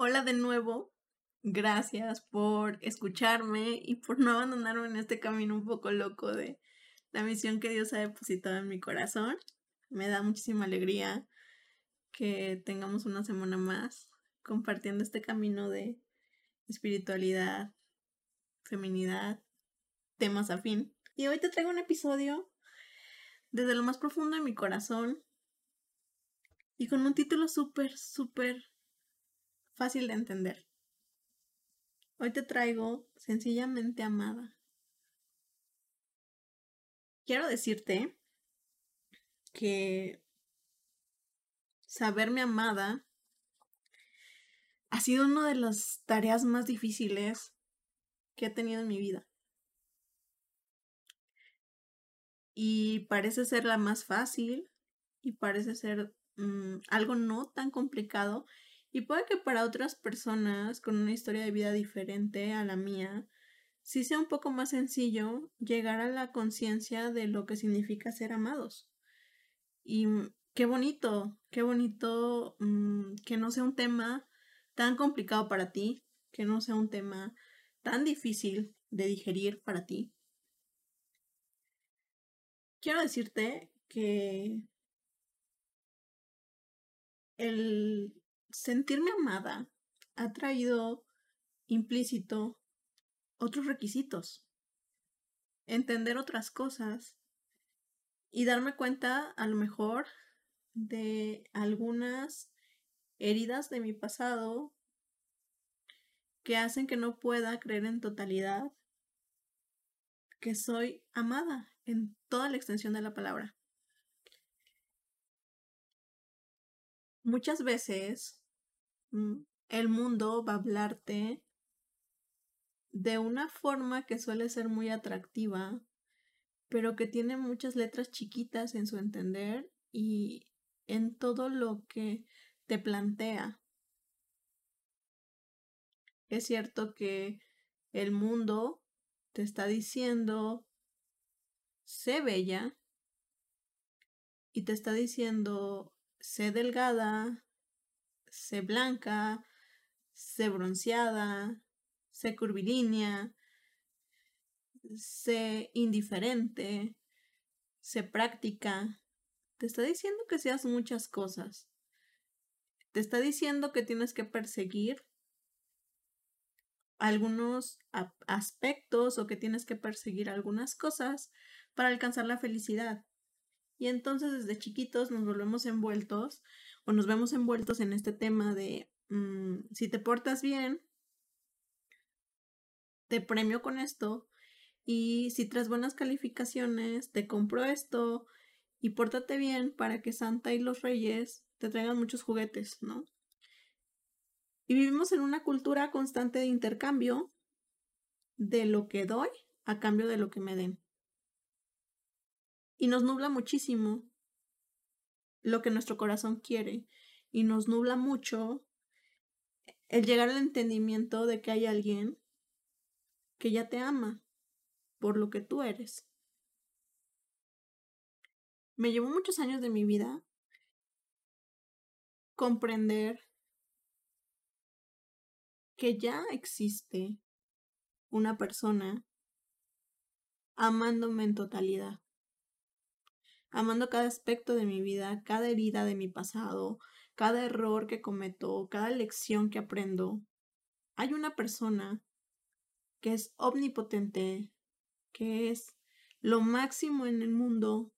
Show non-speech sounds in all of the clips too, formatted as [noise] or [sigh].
Hola de nuevo. Gracias por escucharme y por no abandonarme en este camino un poco loco de la misión que Dios ha depositado en mi corazón. Me da muchísima alegría que tengamos una semana más compartiendo este camino de espiritualidad, feminidad, temas afín. Y hoy te traigo un episodio desde lo más profundo de mi corazón y con un título súper, súper fácil de entender. Hoy te traigo sencillamente amada. Quiero decirte que saberme amada ha sido una de las tareas más difíciles que he tenido en mi vida. Y parece ser la más fácil y parece ser mm, algo no tan complicado y puede que para otras personas con una historia de vida diferente a la mía, sí sea un poco más sencillo llegar a la conciencia de lo que significa ser amados. Y qué bonito, qué bonito mm, que no sea un tema tan complicado para ti, que no sea un tema tan difícil de digerir para ti. Quiero decirte que el sentirme amada ha traído implícito otros requisitos, entender otras cosas y darme cuenta a lo mejor de algunas heridas de mi pasado que hacen que no pueda creer en totalidad que soy amada en toda la extensión de la palabra. Muchas veces el mundo va a hablarte de una forma que suele ser muy atractiva, pero que tiene muchas letras chiquitas en su entender y en todo lo que te plantea. Es cierto que el mundo te está diciendo, sé bella, y te está diciendo, sé delgada, sé blanca, sé bronceada, sé curvilínea, sé indiferente, sé práctica. Te está diciendo que seas muchas cosas. Te está diciendo que tienes que perseguir algunos aspectos o que tienes que perseguir algunas cosas para alcanzar la felicidad. Y entonces desde chiquitos nos volvemos envueltos o nos vemos envueltos en este tema de mm, si te portas bien, te premio con esto y si traes buenas calificaciones, te compro esto y pórtate bien para que Santa y los Reyes te traigan muchos juguetes, ¿no? Y vivimos en una cultura constante de intercambio de lo que doy a cambio de lo que me den. Y nos nubla muchísimo lo que nuestro corazón quiere y nos nubla mucho el llegar al entendimiento de que hay alguien que ya te ama por lo que tú eres. Me llevó muchos años de mi vida comprender que ya existe una persona amándome en totalidad amando cada aspecto de mi vida, cada herida de mi pasado, cada error que cometo, cada lección que aprendo. Hay una persona que es omnipotente, que es lo máximo en el mundo,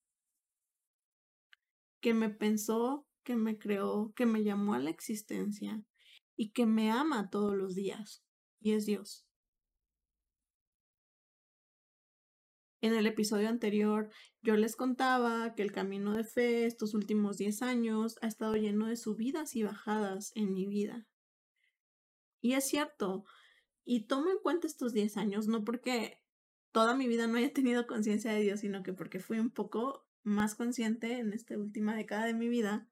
que me pensó, que me creó, que me llamó a la existencia y que me ama todos los días, y es Dios. En el episodio anterior yo les contaba que el camino de fe estos últimos 10 años ha estado lleno de subidas y bajadas en mi vida. Y es cierto, y tomo en cuenta estos 10 años no porque toda mi vida no haya tenido conciencia de Dios, sino que porque fui un poco más consciente en esta última década de mi vida.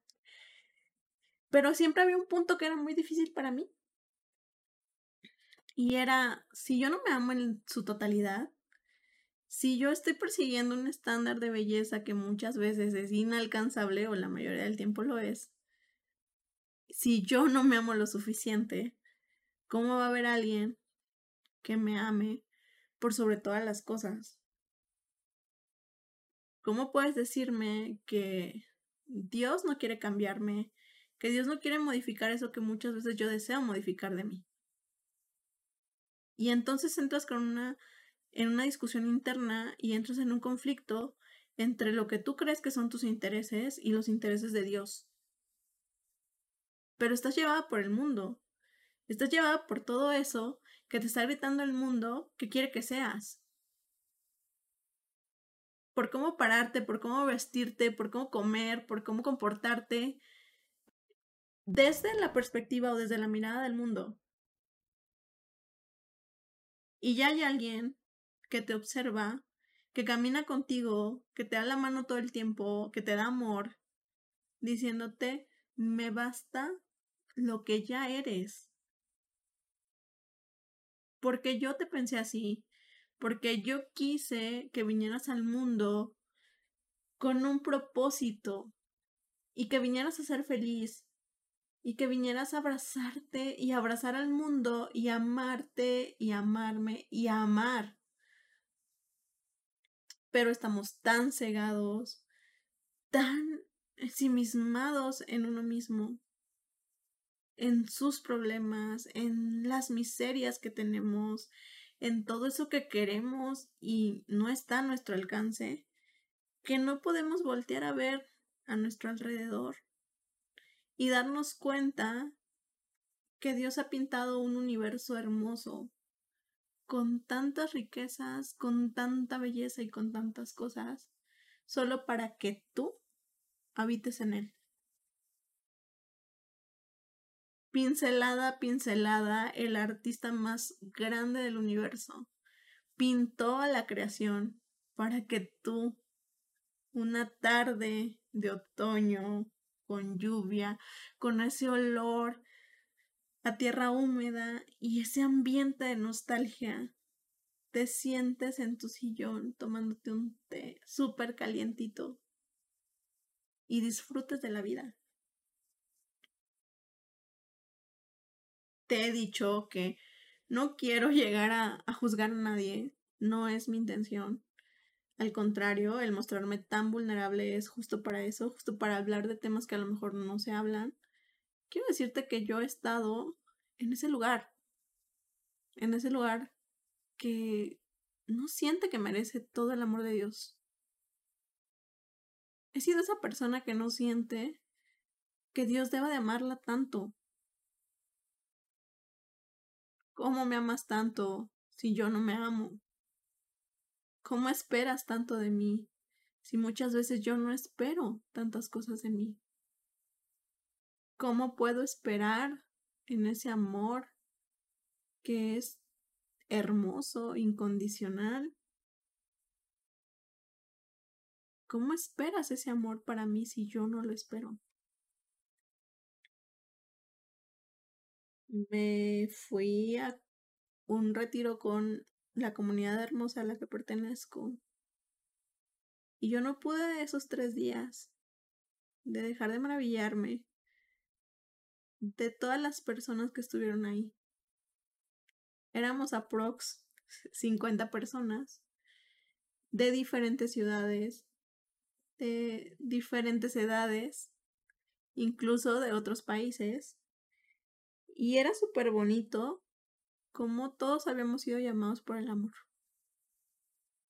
Pero siempre había un punto que era muy difícil para mí. Y era, si yo no me amo en su totalidad, si yo estoy persiguiendo un estándar de belleza que muchas veces es inalcanzable o la mayoría del tiempo lo es, si yo no me amo lo suficiente, ¿Cómo va a haber alguien que me ame por sobre todas las cosas? ¿Cómo puedes decirme que Dios no quiere cambiarme, que Dios no quiere modificar eso que muchas veces yo deseo modificar de mí? Y entonces entras con una en una discusión interna y entras en un conflicto entre lo que tú crees que son tus intereses y los intereses de Dios. Pero estás llevada por el mundo. Estás llevada por todo eso que te está gritando el mundo que quiere que seas por cómo pararte, por cómo vestirte, por cómo comer, por cómo comportarte, desde la perspectiva o desde la mirada del mundo. Y ya hay alguien que te observa, que camina contigo, que te da la mano todo el tiempo, que te da amor, diciéndote, me basta lo que ya eres. Porque yo te pensé así, porque yo quise que vinieras al mundo con un propósito y que vinieras a ser feliz y que vinieras a abrazarte y abrazar al mundo y amarte y amarme y amar. Pero estamos tan cegados, tan ensimismados en uno mismo, en sus problemas, en las miserias que tenemos, en todo eso que queremos y no está a nuestro alcance, que no podemos voltear a ver a nuestro alrededor y darnos cuenta que Dios ha pintado un universo hermoso, con tantas riquezas, con tanta belleza y con tantas cosas, solo para que tú habites en él. Pincelada, pincelada, el artista más grande del universo pintó a la creación para que tú, una tarde de otoño, con lluvia, con ese olor a tierra húmeda y ese ambiente de nostalgia, te sientes en tu sillón tomándote un té súper calientito y disfrutes de la vida. te he dicho que no quiero llegar a, juzgar a nadie, no es mi intención. Al contrario, el mostrarme tan vulnerable es justo para eso, justo para hablar de temas que a lo mejor no se hablan. Quiero decirte que yo he estado en ese lugar, en ese lugar que no siente que merece todo el amor de Dios. He sido esa persona que no siente que Dios deba de amarla tanto, ¿Cómo me amas tanto si yo no me amo? ¿Cómo esperas tanto de mí si muchas veces yo no espero tantas cosas de mí? ¿Cómo puedo esperar en ese amor que es hermoso, incondicional? ¿Cómo esperas ese amor para mí si yo no lo espero? me fui a un retiro con la comunidad hermosa a la que pertenezco. Y yo no pude esos tres días de dejar de maravillarme de todas las personas que estuvieron ahí. Éramos aprox 50 personas de diferentes ciudades, de diferentes edades, incluso de otros países. Y era súper bonito como todos habíamos sido llamados por el amor.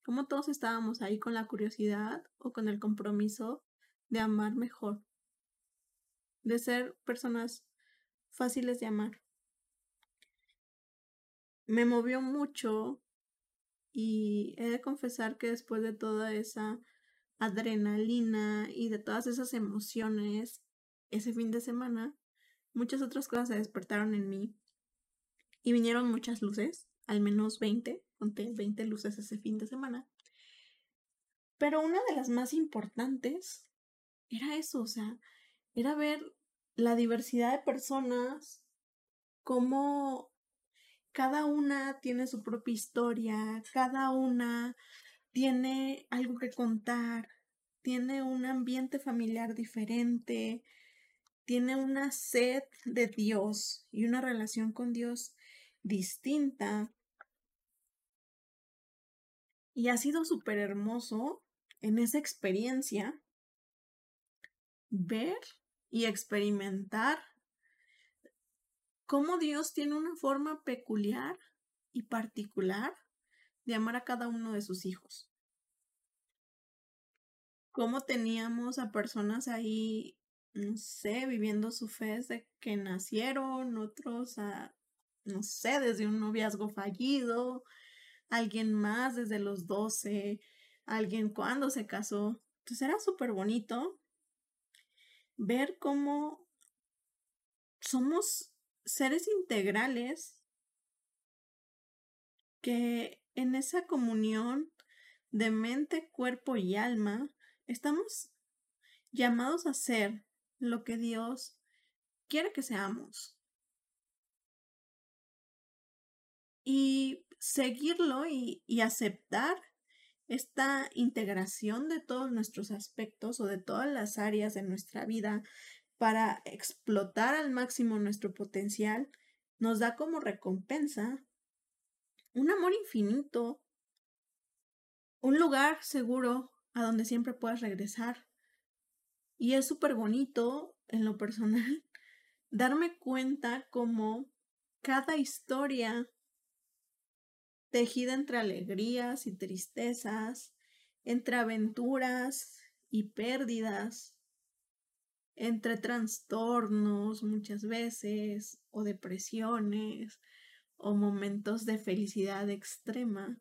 Como todos estábamos ahí con la curiosidad o con el compromiso de amar mejor. De ser personas fáciles de amar. Me movió mucho y he de confesar que después de toda esa adrenalina y de todas esas emociones ese fin de semana, muchas otras cosas se despertaron en mí y vinieron muchas luces, al menos 20, conté 20 luces ese fin de semana. Pero una de las más importantes era eso, o sea, era ver la diversidad de personas, cómo cada una tiene su propia historia, cada una tiene algo que contar, tiene un ambiente familiar diferente, tiene una sed de Dios y una relación con Dios distinta. Y ha sido súper hermoso en esa experiencia ver y experimentar cómo Dios tiene una forma peculiar y particular de amar a cada uno de sus hijos. Cómo teníamos a personas ahí, no sé, viviendo su fe desde que nacieron, otros a, no sé, desde un noviazgo fallido, alguien más desde los 12, alguien cuando se casó. Entonces era súper bonito ver cómo somos seres integrales que en esa comunión de mente, cuerpo y alma estamos llamados a ser lo que Dios quiere que seamos. Y seguirlo y, aceptar esta integración de todos nuestros aspectos o de todas las áreas de nuestra vida para explotar al máximo nuestro potencial, nos da como recompensa un amor infinito, un lugar seguro a donde siempre puedas regresar. Y es súper bonito, en lo personal, [laughs] darme cuenta como cada historia tejida entre alegrías y tristezas, entre aventuras y pérdidas, entre trastornos muchas veces o depresiones o momentos de felicidad extrema,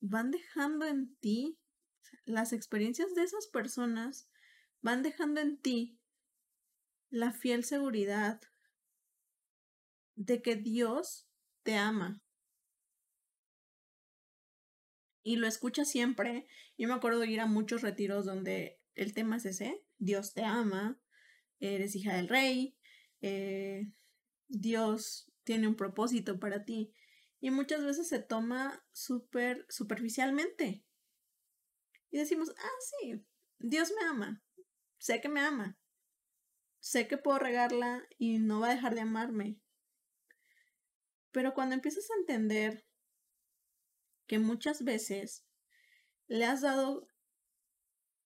van dejando en ti, las experiencias de esas personas van dejando en ti la fiel seguridad de que Dios te ama y lo escucha siempre. Yo me acuerdo de ir a muchos retiros donde el tema es ese, Dios te ama, eres hija del rey, eh, Dios tiene un propósito para ti. Y muchas veces se toma súper superficialmente. Y decimos, ah, sí, Dios me ama, sé que me ama, sé que puedo regarla y no va a dejar de amarme. Pero cuando empiezas a entender que muchas veces le has dado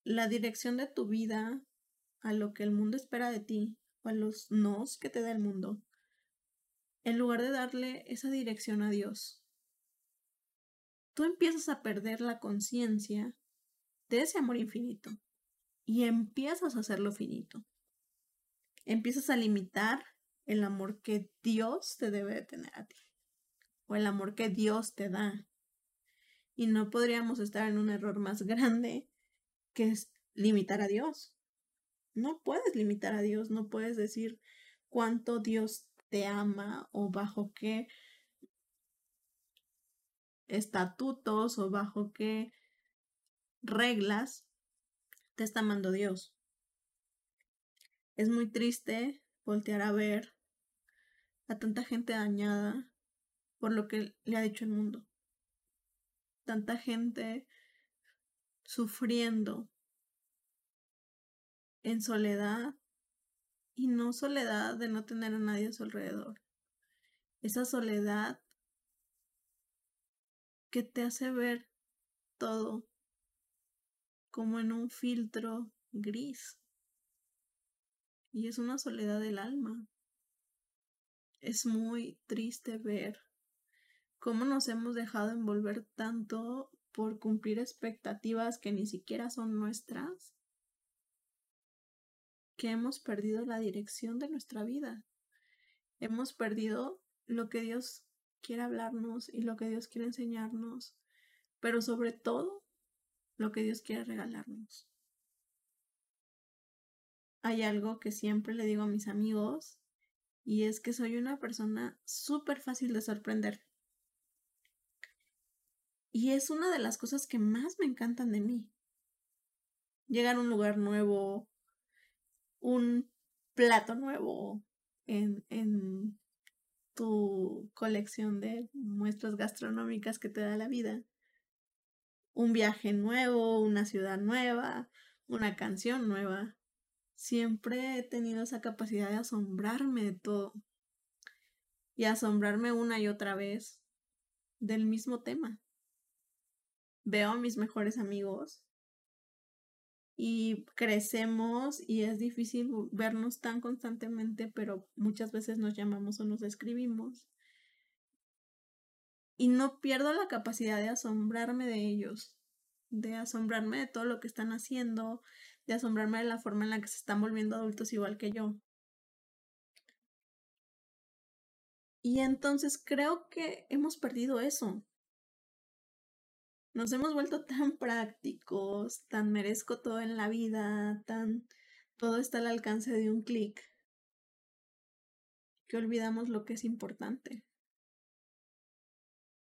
la dirección de tu vida a lo que el mundo espera de ti o a los nos que te da el mundo, en lugar de darle esa dirección a Dios. Tú empiezas a perder la conciencia de ese amor infinito y empiezas a hacerlo finito. Empiezas a limitar el amor que Dios te debe de tener a ti o el amor que Dios te da y no podríamos estar en un error más grande que es limitar a Dios. No puedes limitar a Dios, no puedes decir cuánto Dios te ama o bajo qué estatutos o bajo qué reglas te está amando Dios. Es muy triste voltear a ver a tanta gente dañada por lo que le ha dicho el mundo tanta gente sufriendo en soledad y no soledad de no tener a nadie a su alrededor. Esa soledad que te hace ver todo como en un filtro gris. Y es una soledad del alma. Es muy triste ver cómo nos hemos dejado envolver tanto por cumplir expectativas que ni siquiera son nuestras, que hemos perdido la dirección de nuestra vida. Hemos perdido lo que Dios quiere hablarnos y lo que Dios quiere enseñarnos, pero sobre todo lo que Dios quiere regalarnos. Hay algo que siempre le digo a mis amigos y es que soy una persona súper fácil de sorprender. Y es una de las cosas que más me encantan de mí. Llegar a un lugar nuevo, un plato nuevo en, en tu colección de muestras gastronómicas que te da la vida. Un viaje nuevo, una ciudad nueva, una canción nueva. siempre he tenido esa capacidad de asombrarme de todo y asombrarme una y otra vez del mismo tema. Veo a mis mejores amigos y crecemos y es difícil vernos tan constantemente, pero muchas veces nos llamamos o nos escribimos. Y no pierdo la capacidad de asombrarme de ellos, de asombrarme de todo lo que están haciendo, de asombrarme de la forma en la que se están volviendo adultos igual que yo. Y entonces creo que hemos perdido eso. Nos hemos vuelto tan prácticos, tan merezco todo en la vida, tan todo está al alcance de un clic, que olvidamos lo que es importante.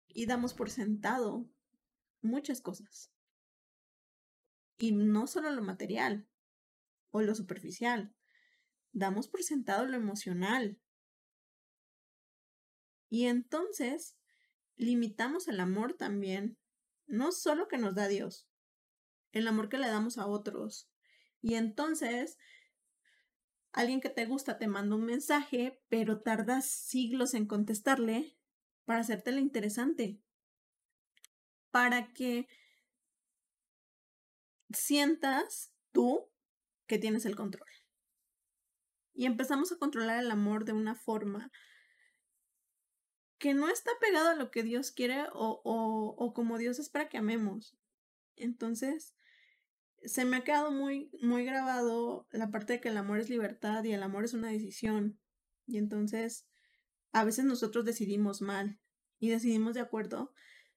Y damos por sentado muchas cosas. Y no solo lo material o lo superficial, damos por sentado lo emocional. Y entonces limitamos el amor también no solo que nos da Dios, el amor que le damos a otros. Y entonces, alguien que te gusta te manda un mensaje, pero tardas siglos en contestarle para hacértelo interesante, para que sientas tú que tienes el control. Y empezamos a controlar el amor de una forma que no está pegado a lo que Dios quiere o, o, o como Dios espera que amemos. Entonces, se me ha quedado muy, muy grabado la parte de que el amor es libertad y el amor es una decisión. Y entonces, a veces nosotros decidimos mal y decidimos de acuerdo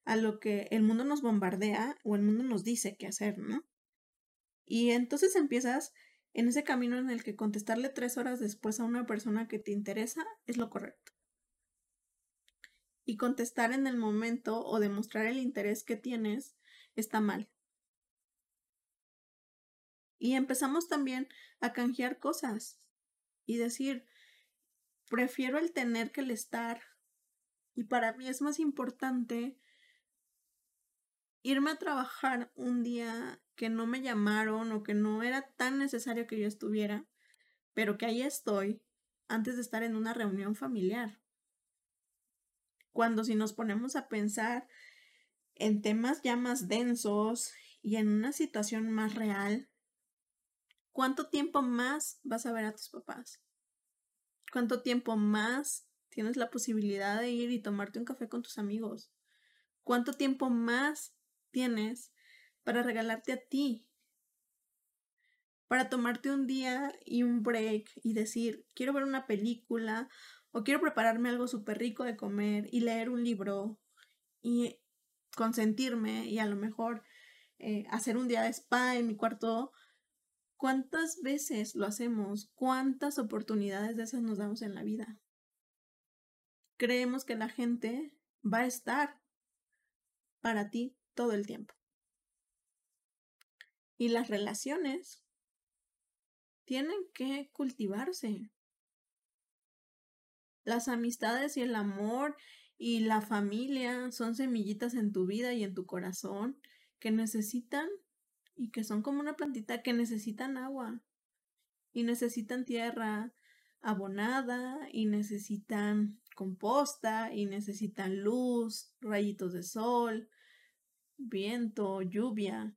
a lo que el mundo nos bombardea o el mundo nos dice qué hacer, ¿no? Y entonces empiezas en ese camino en el que contestarle tres horas después a una persona que te interesa es lo correcto y contestar en el momento o demostrar el interés que tienes está mal. Y empezamos también a canjear cosas y decir, prefiero el tener que el estar. Y para mí es más importante irme a trabajar un día que no me llamaron o que no era tan necesario que yo estuviera, pero que ahí estoy antes de estar en una reunión familiar. Cuando si nos ponemos a pensar en temas ya más densos y en una situación más real, ¿cuánto tiempo más vas a ver a tus papás? ¿Cuánto tiempo más tienes la posibilidad de ir y tomarte un café con tus amigos? ¿Cuánto tiempo más tienes para regalarte a ti? Para tomarte un día y un break y decir, quiero ver una película o quiero prepararme algo súper rico de comer y leer un libro y consentirme y a lo mejor eh, hacer un día de spa en mi cuarto. ¿Cuántas veces lo hacemos? ¿Cuántas oportunidades de esas nos damos en la vida? Creemos que la gente va a estar para ti todo el tiempo. Y las relaciones tienen que cultivarse las amistades y el amor y la familia son semillitas en tu vida y en tu corazón que necesitan y que son como una plantita que necesitan agua y necesitan tierra abonada y necesitan composta y necesitan luz, rayitos de sol, viento, lluvia.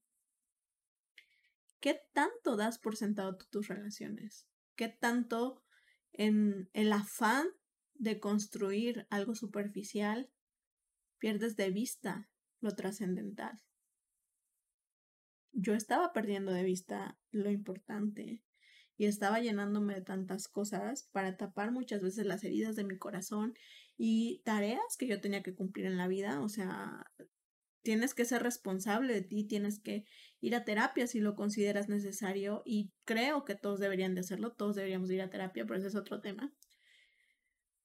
¿Qué tanto das por sentado tus relaciones? ¿Qué tanto en el afán de construir algo superficial, pierdes de vista lo trascendental. Yo estaba perdiendo de vista lo importante y estaba llenándome de tantas cosas para tapar muchas veces las heridas de mi corazón y tareas que yo tenía que cumplir en la vida. O sea, tienes que ser responsable de ti, tienes que ir a terapia si lo consideras necesario y creo que todos deberían de hacerlo, todos deberíamos ir a terapia, pero ese es otro tema.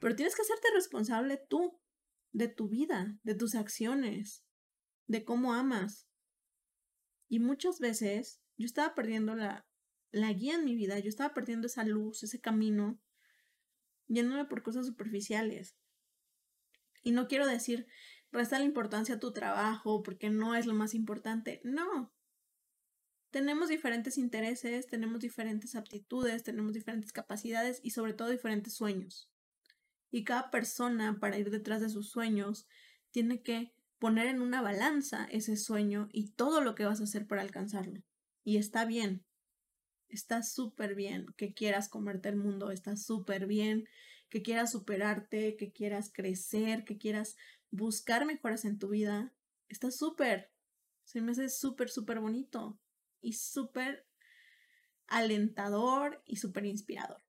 Pero tienes que hacerte responsable tú de tu vida, de tus acciones, de cómo amas. Y muchas veces yo estaba perdiendo la, la guía en mi vida, yo estaba perdiendo esa luz, ese camino, yéndome por cosas superficiales. Y no quiero decir, resta la importancia a tu trabajo porque no es lo más importante. No. tenemos diferentes intereses, tenemos diferentes aptitudes, tenemos diferentes capacidades y sobre todo diferentes sueños. Y cada persona para ir detrás de sus sueños tiene que poner en una balanza ese sueño y todo lo que vas a hacer para alcanzarlo. Y está bien, está súper bien que quieras comerte el mundo, está súper bien que quieras superarte, que quieras crecer, que quieras buscar mejoras en tu vida. Está súper, se me hace súper, súper bonito y súper alentador y súper inspirador.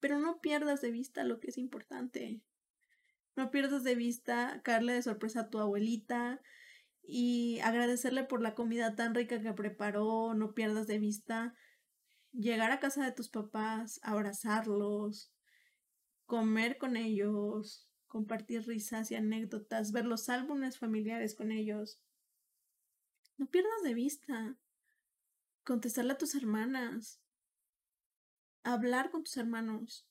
Pero no pierdas de vista lo que es importante. No pierdas de vista caerle de sorpresa a tu abuelita y agradecerle por la comida tan rica que preparó. No pierdas de vista llegar a casa de tus papás, abrazarlos, comer con ellos, compartir risas y anécdotas, ver los álbumes familiares con ellos. No pierdas de vista contestarle a tus hermanas, hablar con tus hermanos,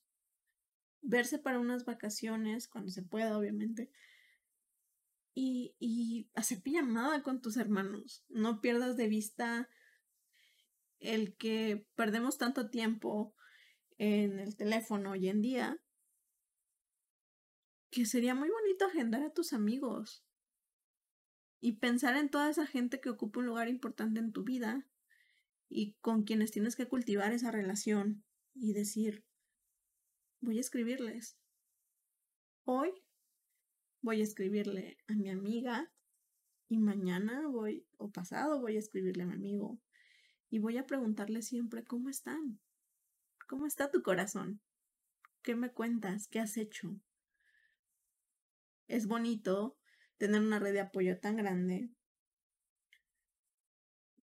verse para unas vacaciones, cuando se pueda, obviamente, y, hacer pijamada con tus hermanos. No pierdas de vista el que perdemos tanto tiempo en el teléfono hoy en día, que sería muy bonito agendar a tus amigos y pensar en toda esa gente que ocupa un lugar importante en tu vida y con quienes tienes que cultivar esa relación y decir, voy a escribirles. Hoy voy a escribirle a mi amiga y mañana voy o pasado voy a escribirle a mi amigo y voy a preguntarle siempre cómo están. ¿Cómo está tu corazón? ¿Qué me cuentas? ¿Qué has hecho? Es bonito tener una red de apoyo tan grande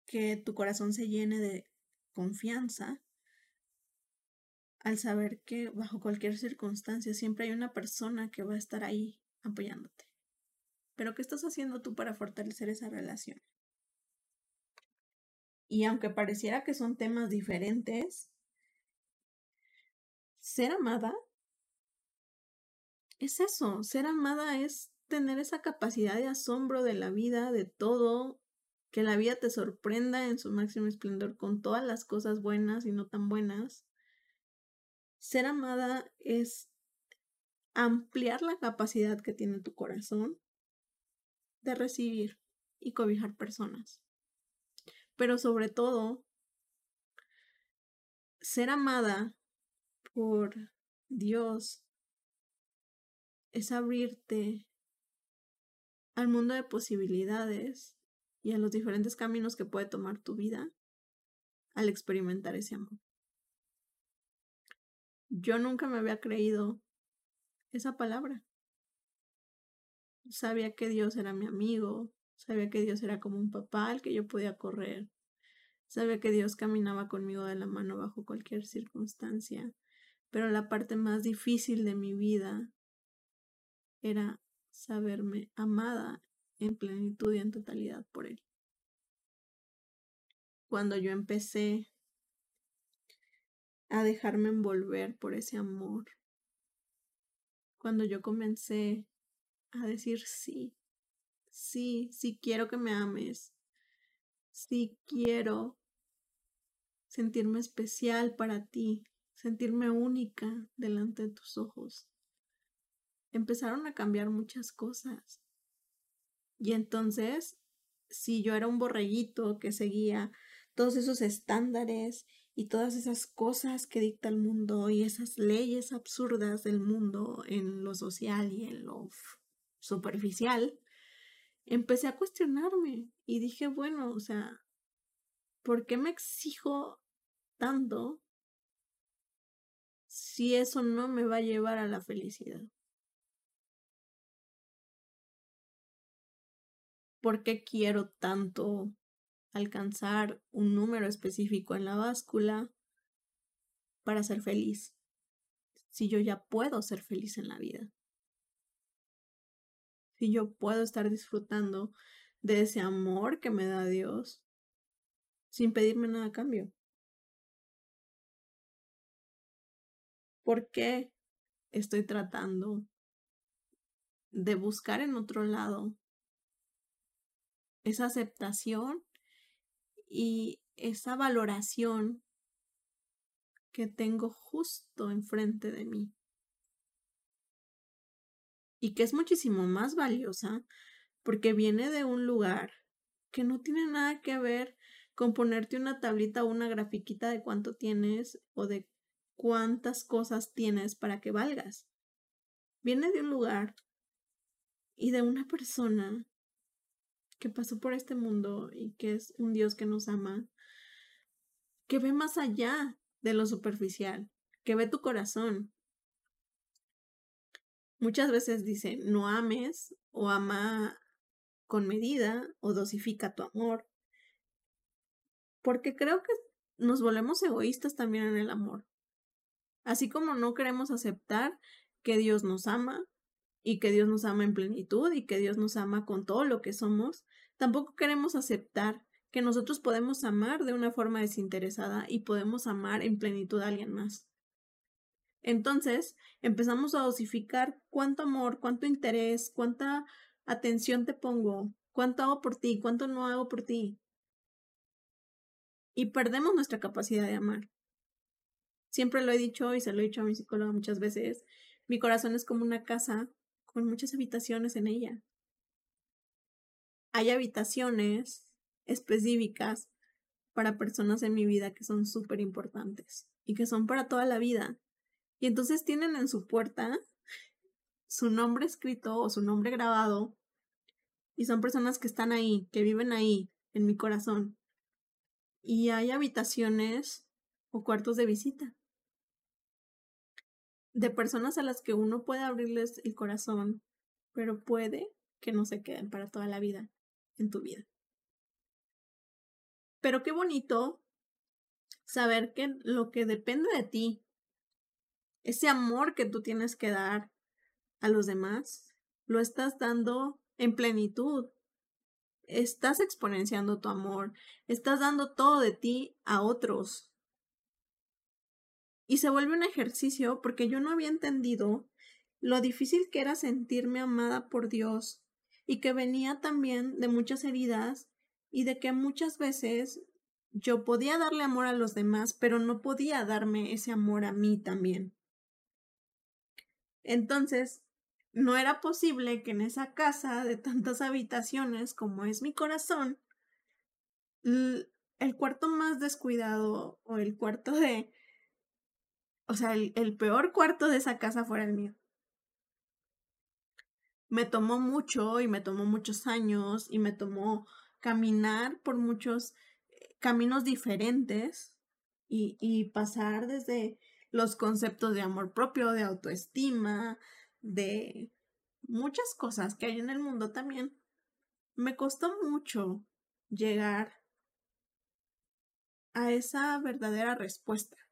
que tu corazón se llene de confianza al saber que bajo cualquier circunstancia siempre hay una persona que va a estar ahí apoyándote. Pero ¿qué estás haciendo tú para fortalecer esa relación? Y aunque pareciera que son temas diferentes, ser amada es eso, ser amada es tener esa capacidad de asombro de la vida, de todo, que la vida te sorprenda en su máximo esplendor con todas las cosas buenas y no tan buenas. Ser amada es ampliar la capacidad que tiene tu corazón de recibir y cobijar personas. Pero sobre todo, ser amada por Dios es abrirte al mundo de posibilidades y a los diferentes caminos que puede tomar tu vida al experimentar ese amor. Yo nunca me había creído esa palabra. Sabía que Dios era mi amigo, sabía que Dios era como un papá al que yo podía correr, sabía que Dios caminaba conmigo de la mano bajo cualquier circunstancia, pero la parte más difícil de mi vida era saberme amada en plenitud y en totalidad por Él. Cuando yo empecé a dejarme envolver por ese amor, cuando yo comencé a decir sí, sí, sí quiero que me ames, sí quiero sentirme especial para ti, sentirme única delante de tus ojos empezaron a cambiar muchas cosas. Y entonces, si yo era un borreguito que seguía todos esos estándares y todas esas cosas que dicta el mundo y esas leyes absurdas del mundo en lo social y en lo superficial, empecé a cuestionarme y dije, bueno, o sea, ¿por qué me exijo tanto si eso no me va a llevar a la felicidad? por qué quiero tanto alcanzar un número específico en la báscula para ser feliz, si yo ya puedo ser feliz en la vida, si yo puedo estar disfrutando de ese amor que me da Dios sin pedirme nada a cambio. ¿Por qué estoy tratando de buscar en otro lado esa aceptación y esa valoración que tengo justo enfrente de mí. Y que es muchísimo más valiosa porque viene de un lugar que no tiene nada que ver con ponerte una tablita o una grafiquita de cuánto tienes o de cuántas cosas tienes para que valgas. Viene de un lugar y de una persona que pasó por este mundo y que es un Dios que nos ama, que ve más allá de lo superficial, que ve tu corazón. Muchas veces dice, no ames o ama con medida o dosifica tu amor, porque creo que nos volvemos egoístas también en el amor. Así como no queremos aceptar que Dios nos ama y que Dios nos ama en plenitud y que Dios nos ama con todo lo que somos, tampoco queremos aceptar que nosotros podemos amar de una forma desinteresada y podemos amar en plenitud a alguien más. Entonces, empezamos a dosificar cuánto amor, cuánto interés, cuánta atención te pongo, cuánto hago por ti, cuánto no hago por ti. Y perdemos nuestra capacidad de amar. Siempre lo he dicho y se lo he dicho a mi psicóloga muchas veces, mi corazón es como una casa con muchas habitaciones en ella. Hay habitaciones específicas para personas en mi vida que son súper importantes y que son para toda la vida. Y entonces tienen en su puerta su nombre escrito o su nombre grabado y son personas que están ahí, que viven ahí, en mi corazón. Y hay habitaciones o cuartos de visita de personas a las que uno puede abrirles el corazón, pero puede que no se queden para toda la vida en tu vida. Pero qué bonito saber que lo que depende de ti, ese amor que tú tienes que dar a los demás, lo estás dando en plenitud. Estás exponenciando tu amor, estás dando todo de ti a otros. Y se vuelve un ejercicio porque yo no había entendido lo difícil que era sentirme amada por Dios y que venía también de muchas heridas y de que muchas veces yo podía darle amor a los demás, pero no podía darme ese amor a mí también. Entonces, no era posible que en esa casa de tantas habitaciones como es mi corazón, el cuarto más descuidado o el cuarto de o sea, el, peor cuarto de esa casa fuera el mío. Me tomó mucho y me tomó muchos años y me tomó caminar por muchos eh, caminos diferentes y, y pasar desde los conceptos de amor propio, de autoestima, de muchas cosas que hay en el mundo también. Me costó mucho llegar a esa verdadera respuesta.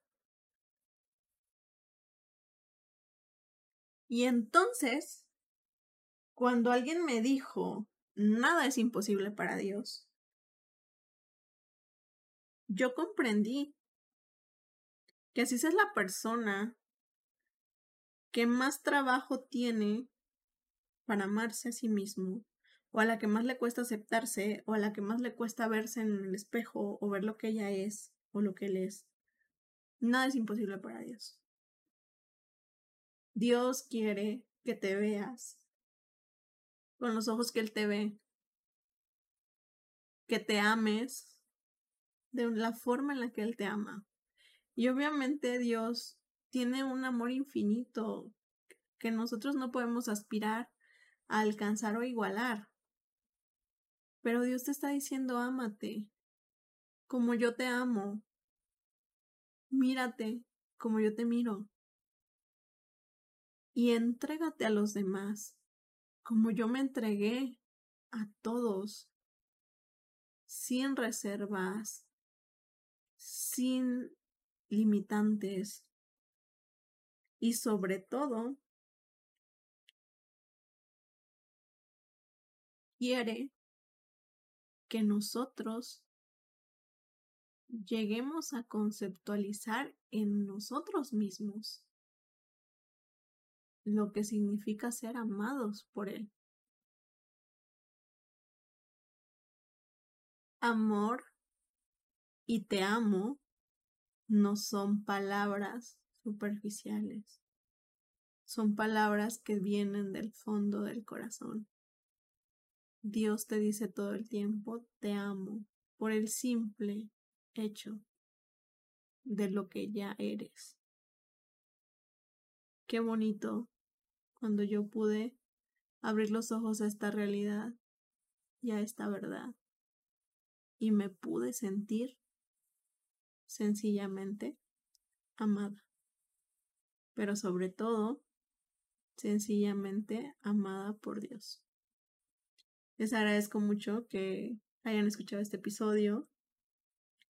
Y entonces, cuando alguien me dijo, nada es imposible para Dios, yo comprendí que así es la persona que más trabajo tiene para amarse a sí mismo, o a la que más le cuesta aceptarse, o a la que más le cuesta verse en el espejo, o ver lo que ella es, o lo que él es. Nada es imposible para Dios. Dios quiere que te veas con los ojos que Él te ve, que te ames de la forma en la que Él te ama. Y obviamente Dios tiene un amor infinito que nosotros no podemos aspirar a alcanzar o igualar. Pero Dios te está diciendo, ámate como yo te amo. Mírate como yo te miro y entrégate a los demás, como yo me entregué a todos, sin reservas, sin limitantes y sobre todo quiere que nosotros lleguemos a conceptualizar en nosotros mismos lo que significa ser amados por Él. Amor y te amo no son palabras superficiales. Son palabras que vienen del fondo del corazón. Dios te dice todo el tiempo, te amo, por el simple hecho de lo que ya eres. Qué bonito cuando yo pude abrir los ojos a esta realidad y a esta verdad. Y me pude sentir sencillamente amada. Pero sobre todo, sencillamente amada por Dios. Les agradezco mucho que hayan escuchado este episodio.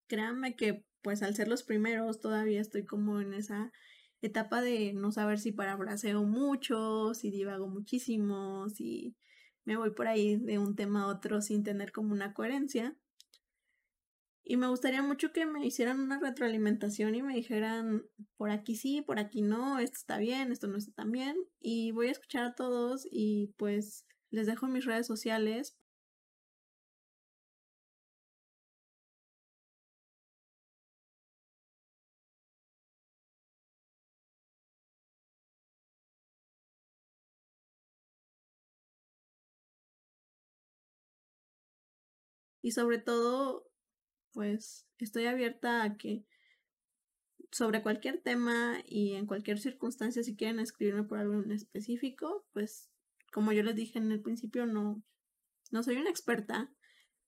Créanme que pues al ser los primeros todavía estoy como en esa etapa de no saber si parafraseo mucho, si divago muchísimo, si me voy por ahí de un tema a otro sin tener como una coherencia. Y me gustaría mucho que me hicieran una retroalimentación y me dijeran, por aquí sí, por aquí no, esto está bien, esto no está tan bien. Y voy a escuchar a todos y pues les dejo mis redes sociales y sobre todo, pues estoy abierta a que sobre cualquier tema y en cualquier circunstancia, si quieren escribirme por algo en específico, pues como yo les dije en el principio, no, no soy una experta,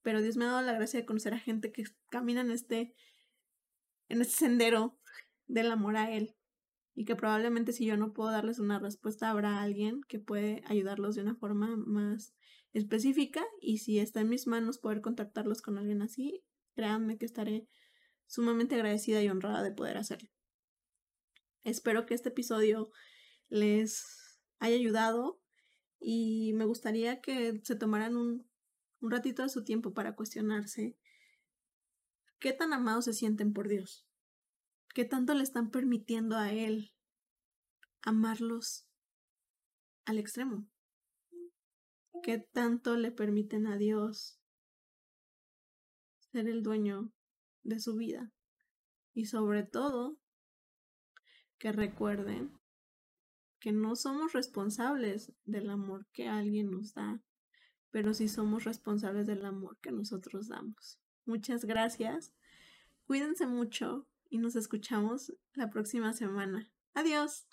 pero Dios me ha dado la gracia de conocer a gente que camina en este, en este sendero del amor a Él. Y que probablemente si yo no puedo darles una respuesta, habrá alguien que puede ayudarlos de una forma más específica y si está en mis manos poder contactarlos con alguien así, créanme que estaré sumamente agradecida y honrada de poder hacerlo. Espero que este episodio les haya ayudado y me gustaría que se tomaran un, un ratito de su tiempo para cuestionarse qué tan amados se sienten por Dios, qué tanto le están permitiendo a Él amarlos al extremo. ¿Qué tanto le permiten a Dios ser el dueño de su vida? Y sobre todo, que recuerden que no somos responsables del amor que alguien nos da, pero sí somos responsables del amor que nosotros damos. Muchas gracias. Cuídense mucho y nos escuchamos la próxima semana. Adiós.